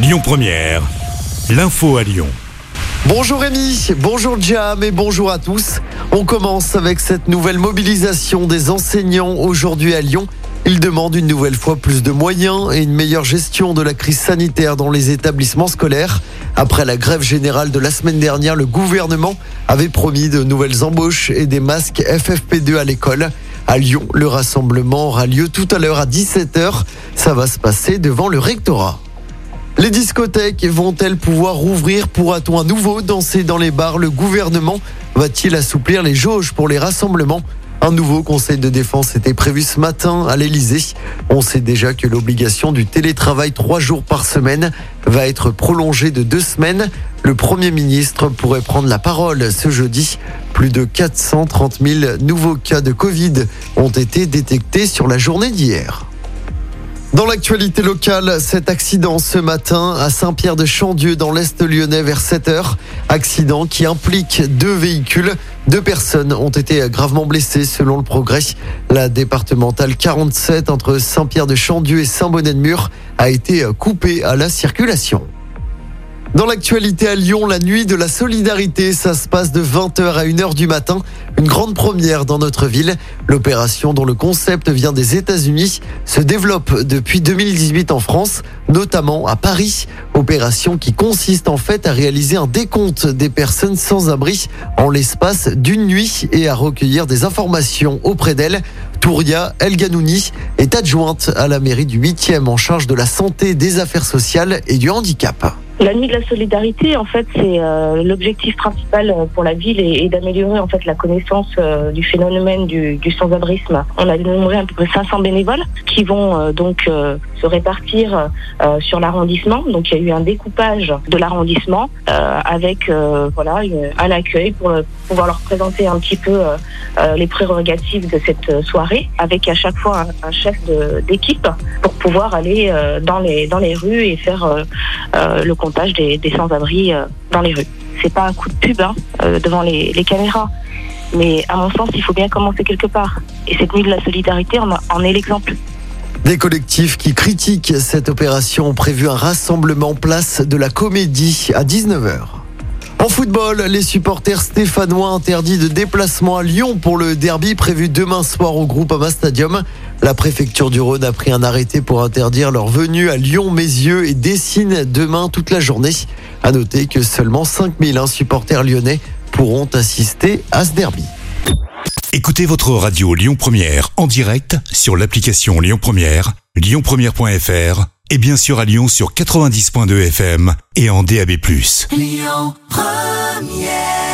Lyon Première, l'info à Lyon. Bonjour Rémi, bonjour Jam et bonjour à tous. On commence avec cette nouvelle mobilisation des enseignants aujourd'hui à Lyon. Ils demandent une nouvelle fois plus de moyens et une meilleure gestion de la crise sanitaire dans les établissements scolaires. Après la grève générale de la semaine dernière, le gouvernement avait promis de nouvelles embauches et des masques FFP2 à l'école. À Lyon, le rassemblement aura lieu tout à l'heure à 17h. Ça va se passer devant le rectorat. Les discothèques vont-elles pouvoir rouvrir Pourra-t-on à nouveau danser dans les bars? Le gouvernement va-t-il assouplir les jauges pour les rassemblements? Un nouveau conseil de défense était prévu ce matin à l'Elysée. On sait déjà que l'obligation du télétravail trois jours par semaine va être prolongée de deux semaines. Le Premier ministre pourrait prendre la parole ce jeudi. Plus de 430 000 nouveaux cas de Covid ont été détectés sur la journée d'hier. Dans l'actualité locale, cet accident ce matin à Saint-Pierre-de-Chandieu dans l'Est lyonnais vers 7h. Accident qui implique deux véhicules. Deux personnes ont été gravement blessées selon le progrès. La départementale 47 entre Saint-Pierre-de-Chandieu et Saint-Bonnet-de-Mur a été coupée à la circulation. Dans l'actualité à Lyon, la nuit de la solidarité, ça se passe de 20h à 1h du matin. Une grande première dans notre ville. L'opération dont le concept vient des États-Unis se développe depuis 2018 en France, notamment à Paris. Opération qui consiste en fait à réaliser un décompte des personnes sans abri en l'espace d'une nuit et à recueillir des informations auprès d'elles. Touria El Ganouni est adjointe à la mairie du 8e en charge de la santé, des affaires sociales et du handicap. La nuit de la solidarité, en fait, c'est euh, l'objectif principal euh, pour la ville et, d'améliorer en fait la connaissance euh, du phénomène du, du sans-abrisme. On a dénombré à peu près 500 bénévoles qui vont donc se répartir sur l'arrondissement. Donc il y a eu un découpage de l'arrondissement avec voilà un accueil pour pouvoir leur présenter un petit peu les prérogatives de cette soirée, avec à chaque fois un, chef d'équipe pour pouvoir aller dans les dans les rues et faire le des, sans-abri euh, dans les rues. C'est pas un coup de pub hein, euh, devant les, caméras, mais à mon sens, il faut bien commencer quelque part. Et cette nuit de la solidarité en, en est l'exemple. Des collectifs qui critiquent cette opération ont prévu un rassemblement place de la comédie à 19h. En football, les supporters stéphanois interdits de déplacement à Lyon pour le derby prévu demain soir au groupe Ama Stadium. La préfecture du Rhône a pris un arrêté pour interdire leur venue à Lyon-Mézieux et dessine demain toute la journée. À noter que seulement 5000 supporters lyonnais pourront assister à ce derby. Écoutez votre radio Lyon Première en direct sur l'application Lyon Première, lyonpremiere.fr et bien sûr à Lyon sur 90.2 FM et en DAB+. Lyon Première